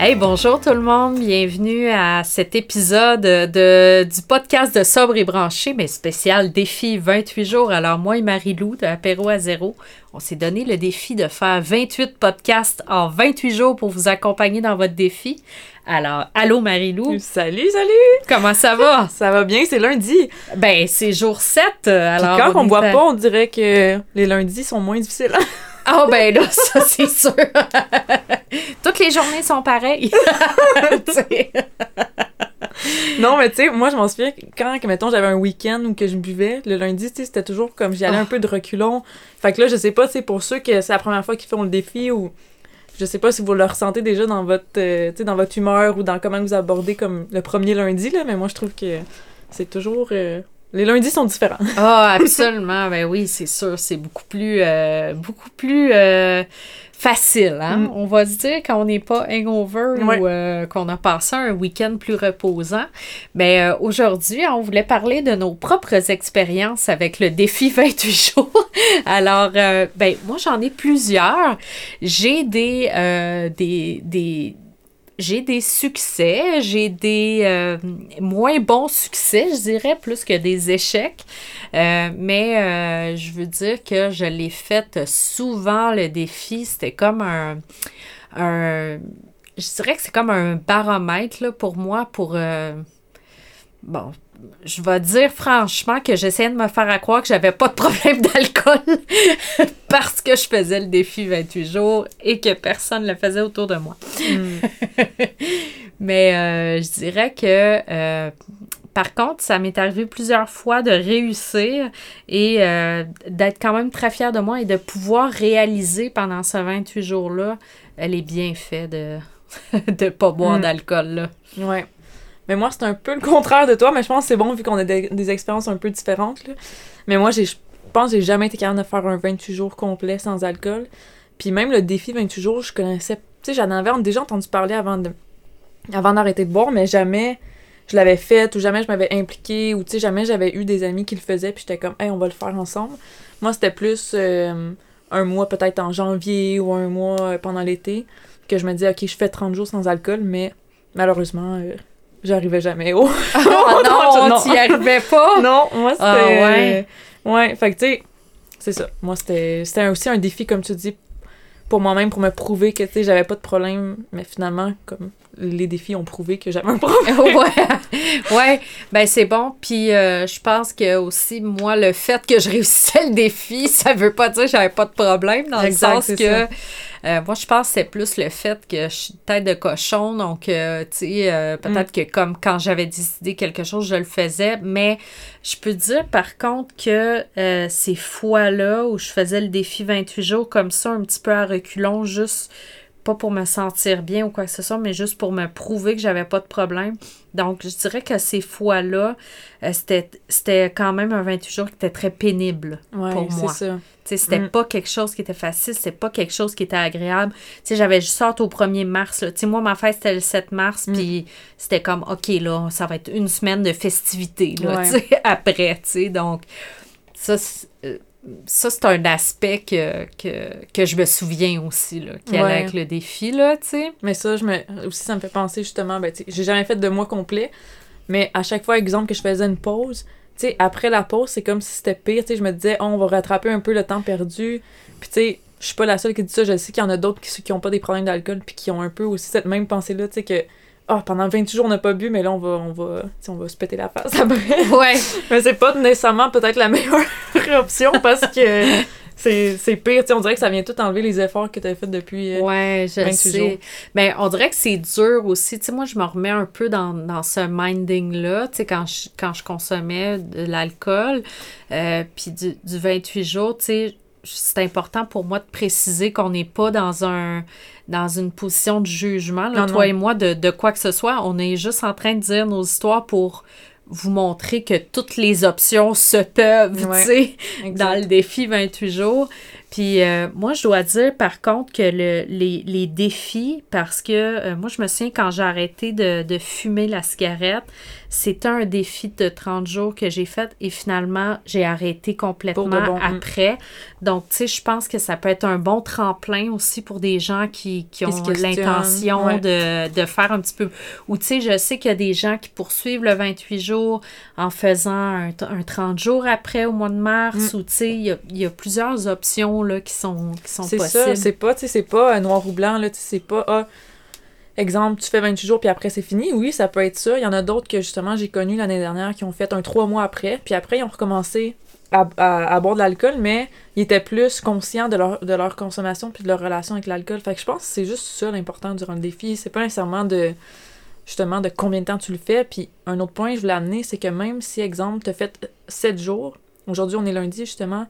Hey, bonjour tout le monde, bienvenue à cet épisode de, du podcast de Sobre et Branché, mais spécial défi 28 jours. Alors moi et Marie-Lou de Apéro à zéro, on s'est donné le défi de faire 28 podcasts en 28 jours pour vous accompagner dans votre défi. Alors, allô Marie-Lou. Salut, salut! Comment ça va? ça va bien, c'est lundi. Ben, c'est jour 7. Alors, quand on, ne boit pas, on dirait que les lundis sont moins difficiles. Ah oh, ben là, ça c'est sûr. Les journées sont pareilles. non, mais tu sais, moi je m'en souviens quand, mettons, j'avais un week-end où que je buvais, le lundi, tu sais, c'était toujours comme j'y allais un ah. peu de reculons. Fait que là, je sais pas, c'est pour ceux que c'est la première fois qu'ils font le défi ou je sais pas si vous le ressentez déjà dans votre, euh, dans votre humeur ou dans comment vous abordez comme le premier lundi, là, mais moi je trouve que c'est toujours. Euh, les lundis sont différents. Ah, absolument. ben oui, c'est sûr. C'est beaucoup plus, euh, beaucoup plus euh, facile. Hein? Mm. On va se dire quand on n'est pas hangover ou euh, qu'on a passé un week-end plus reposant. Mais aujourd'hui, on voulait parler de nos propres expériences avec le défi 28 jours. Alors, ben moi, j'en ai plusieurs. J'ai des, des, des j'ai des succès, j'ai des euh, moins bons succès, je dirais, plus que des échecs. Euh, mais euh, je veux dire que je l'ai fait souvent, le défi. C'était comme un, un, Je dirais que c'est comme un baromètre là, pour moi pour. bon, je vais dire franchement que j'essayais de me faire à croire que j'avais pas de problème d'alcool parce que je faisais le défi 28 jours et que personne ne le faisait autour de moi. Hmm. Mais euh, je dirais que euh, par contre, ça m'est arrivé plusieurs fois de réussir et euh, d'être quand même très fière de moi et de pouvoir réaliser pendant ce 28 jours-là les bienfaits de ne pas boire hmm. d'alcool. Là. Mais moi, c'est un peu le contraire de toi, mais je pense que c'est bon vu qu'on a des, expériences un peu différentes. Mais moi, je pense que j'ai jamais été capable de faire un 28 jours complet sans alcool. Puis même le défi 28 jours, je connaissais. Tu sais, j'en avais déjà entendu parler avant de avant d'arrêter de boire, mais jamais je l'avais fait ou jamais je m'avais impliqué ou tu sais, jamais j'avais eu des amis qui le faisaient puis j'étais comme, hey, on va le faire ensemble. Moi, c'était plus euh, un mois peut-être en janvier ou un mois euh, pendant l'été que je me disais, ok, je fais 30 jours sans alcool, mais malheureusement, euh, j'arrivais jamais au. oh non, non. t'y arrivais pas? Non, moi c'était. Ah, ouais. ouais, fait que tu sais, c'est ça. Moi c'était aussi un défi, comme tu dis, pour moi-même, pour me prouver que tu sais, j'avais pas de problème, mais finalement, comme les défis ont prouvé que j'avais un problème. ouais, ouais, ben c'est bon. Puis euh, je pense que aussi, moi, le fait que je réussissais le défi, ça veut pas dire que j'avais pas de problème, dans le sens que euh, moi, je pense que c'est plus le fait que je suis tête de cochon, donc, euh, tu sais, peut-être mm. que comme quand j'avais décidé quelque chose, je le faisais, mais je peux dire par contre que ces fois-là où je faisais le défi 28 jours comme ça, un petit peu à reculons, juste pas pour me sentir bien ou quoi que ce soit, mais juste pour me prouver que j'avais pas de problème. Donc, je dirais que ces fois-là, euh, c'était quand même un 28 jours qui était très pénible pour moi. C'était mm. pas quelque chose qui était facile, c'était pas quelque chose qui était agréable. Tu j'avais juste sorti au 1er mars. Tu moi, ma fête, c'était le 7 mars, mm. puis c'était comme, OK, là, ça va être une semaine de festivités, là, après, tu sais. Donc, ça, ça, c'est un aspect que, que, je me souviens aussi, là, qui allait avec le défi, là, tu sais. Mais ça, je me, aussi, ça me fait penser, justement, ben, tu j'ai jamais fait de mois complet, mais à chaque fois, exemple, que je faisais une pause, tu sais, après la pause, c'est comme si c'était pire, tu sais, je me disais, oh, on va rattraper un peu le temps perdu, puis tu sais, je suis pas la seule qui dit ça, je sais qu'il y en a d'autres qui, qui ont pas des problèmes d'alcool, puis qui ont un peu aussi cette même pensée-là, tu sais, que oh, pendant 28 jours, on n'a pas bu, mais là, on va, on va, on va se péter la face après. Ouais. mais c'est pas nécessairement peut-être la meilleure option parce que c'est pire. on dirait que ça vient tout enlever les efforts que tu as fait depuis euh, ouais, je sais. Mais on dirait que c'est dur aussi. moi, je me remets un peu dans, dans ce minding-là, quand je, quand je consommais de l'alcool, euh, puis du, du 28 jours, c'est important pour moi de préciser qu'on n'est pas dans un dans une position de jugement, toi et moi, de, quoi que ce soit. On est juste en train de dire nos histoires pour vous montrer que toutes les options se peuvent, tu sais, dans le défi 28 jours. Puis euh, moi, je dois dire par contre que le, les, les, défis, parce que euh, moi, je me souviens quand j'ai arrêté de, de, fumer la cigarette, c'était un défi de 30 jours que j'ai fait et finalement, j'ai arrêté complètement mm. après. Donc, tu sais, je pense que ça peut être un bon tremplin aussi pour des gens qui, qui ont l'intention de, de, faire un petit peu. Ou, tu sais, je sais qu'il y a des gens qui poursuivent le 28 jours en faisant un, un 30 jours après au mois de mars, mm. ou, tu sais, il y a plusieurs options là, qui sont, qui sont c'est ça, c'est pas, c'est pas euh, noir ou blanc, là, c'est pas, ah, exemple, tu fais 28 jours, puis après, c'est fini. Oui, ça peut être ça. Il y en a d'autres que, justement, j'ai connu l'année dernière qui ont fait un trois mois après, puis après, ils ont recommencé à, à, boire de l'alcool, mais ils étaient plus conscients de leur, de leur consommation puis de leur relation avec l'alcool. Fait que je pense que c'est juste ça l'important durant le défi. C'est pas nécessairement de justement de combien de temps tu le fais. Puis un autre point que je voulais amener, c'est que même si, exemple, tu as fait 7 jours, aujourd'hui on est lundi justement,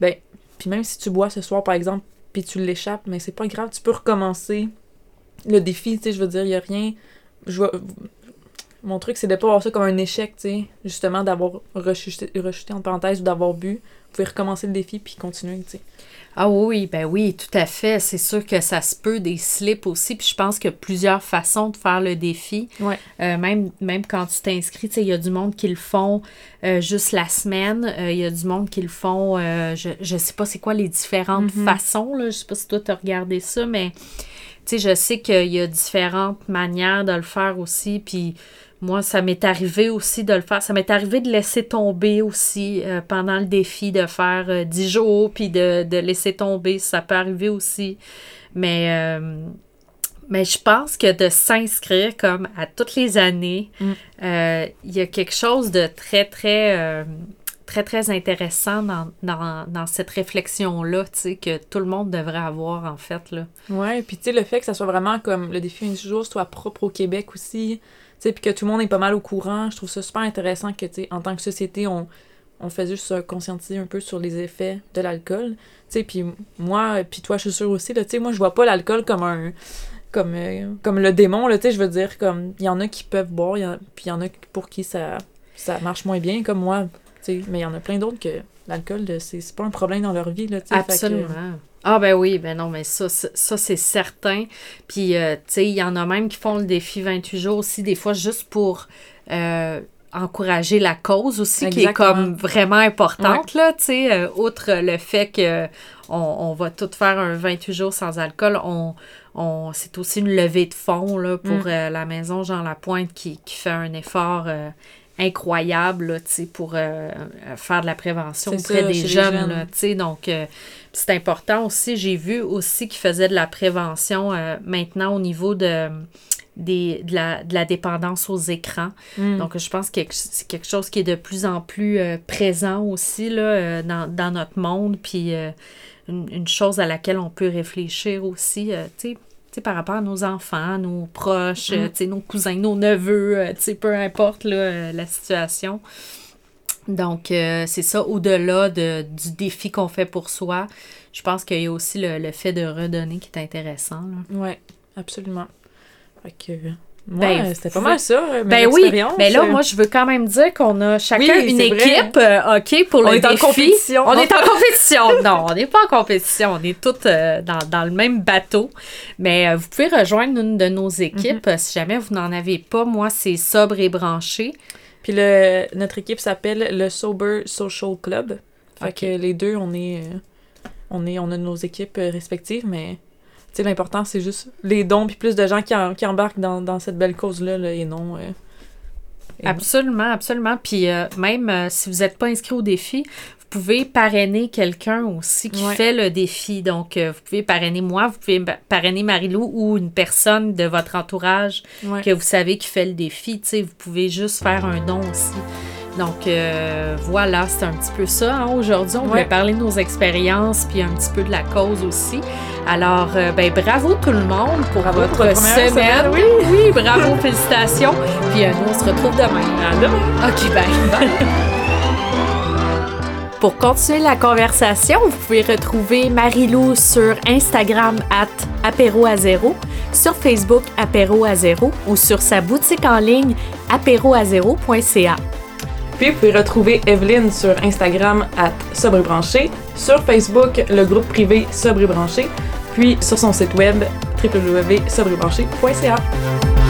ben puis même si tu bois ce soir, par exemple, puis tu l'échappes, mais c'est pas grave, tu peux recommencer le défi, tu sais, je veux dire, il y a rien... Je Mon truc, c'est de pas voir ça comme un échec, tu sais, justement, d'avoir rechuté, rechuté en parenthèse ou d'avoir bu. Vous pouvez recommencer le défi puis continuer, tu sais. Ah oui, ben oui, tout à fait. C'est sûr que ça se peut des slips aussi. Puis je pense qu'il y a plusieurs façons de faire le défi. Ouais. Euh, même, même quand tu t'inscris, il y a du monde qui le font euh, juste la semaine. Euh, il y a du monde qui le font, je, je sais pas c'est quoi les différentes mm-hmm. façons. Là. Je sais pas si toi tu as regardé ça, mais je sais qu'il y a différentes manières de le faire aussi. Puis moi, ça m'est arrivé aussi de le faire. Ça m'est arrivé de laisser tomber aussi euh, pendant le défi, de faire euh, dix 10 jours, puis de, laisser tomber. Ça peut arriver aussi. Mais, euh, mais je pense que de s'inscrire comme à toutes les années, mm. il y a quelque chose de très, très très, très intéressant dans, cette réflexion-là, tu sais, que tout le monde devrait avoir, en fait, là. Ouais, puis tu sais, le fait que ça soit vraiment comme le défi 20 jours soit propre au Québec aussi, puis que tout le monde est pas mal au courant. Je trouve ça super intéressant que, tu en tant que société, on, on fait juste se conscientiser un peu sur les effets de l'alcool. Tu puis moi, puis toi, je suis sûre aussi, tu sais, moi, je vois pas l'alcool comme un... Comme, euh, comme le démon, tu sais, je veux dire, comme, il y en a qui peuvent boire, puis il y en a pour qui ça, ça marche moins bien, comme moi, tu sais, mais il y en a plein d'autres que l'alcool, c'est pas un problème dans leur vie, tu sais. Absolument. Ah ben oui, ben non, mais ça, ça, c'est certain. Puis, euh, tu sais, il y en a même qui font le défi 28 jours aussi, des fois juste pour euh, encourager la cause aussi, qui est comme vraiment importante, là, tu sais, euh, outre le fait que on, va tout faire un 28 jours sans alcool, on, on c'est aussi une levée de fonds, là, pour mm. la maison Jean Lapointe qui, qui fait un effort incroyable pour faire de la prévention auprès des jeunes. donc, c'est important aussi. J'ai vu aussi qu'ils faisaient de la prévention euh, maintenant au niveau de, des, de, la, de la dépendance aux écrans. Hmm. Donc, je pense que c'est quelque chose qui est de plus en plus euh, présent aussi là, euh, dans, dans, notre monde. Puis, une, une, chose à laquelle on peut réfléchir aussi, tu sais, par rapport à nos enfants, nos proches, hmm. nos cousins, nos neveux, peu importe là, la situation. Donc, euh, c'est ça, au-delà de, du défi qu'on fait pour soi, je pense qu'il y a aussi le, fait de redonner qui est intéressant. Oui, absolument. Fait que, ben, c'était pas mal ça, euh, ben oui, mais là, moi, je veux quand même dire qu'on a chacun une équipe, euh, OK, pour le défi. On est en compétition. On est en compétition. non, on n'est pas en compétition. On est toutes dans, dans, le même bateau. Mais vous pouvez rejoindre une de nos équipes mm-hmm. si jamais vous n'en avez pas. Moi, c'est Sobre et Branché. Puis le, notre équipe s'appelle le Sober Social Club. Fait que les deux, on est, euh, on est, on a nos équipes euh, respectives, mais l'important, c'est juste les dons, puis plus de gens qui, qui embarquent dans, dans, cette belle cause-là, et non... Euh, absolument, absolument. Puis même si vous n'êtes pas inscrit au défi, pouvez parrainer quelqu'un aussi qui fait le défi. Donc, euh, vous pouvez parrainer moi, vous pouvez parrainer Marilou ou une personne de votre entourage que vous savez qui fait le défi. Tu sais, vous pouvez juste faire un don aussi. Donc euh, voilà, c'est un petit peu ça. Hein. Aujourd'hui, on voulait parler de nos expériences puis un petit peu de la cause aussi. Alors, euh, ben bravo tout le monde pour votre, semaine. Oui, oui, bravo, félicitations. Puis nous, on se retrouve demain. À demain. OK, bye. Pour continuer la conversation, vous pouvez retrouver Marilou sur Instagram at apéro à zéro, sur Facebook apéro à zéro ou sur sa boutique en ligne apéroazéro.ca. Puis vous pouvez retrouver Evelyne sur Instagram à Sobrebranché, sur Facebook, le groupe privé Sobrebranché, puis sur son site web www.sobrebranché.ca.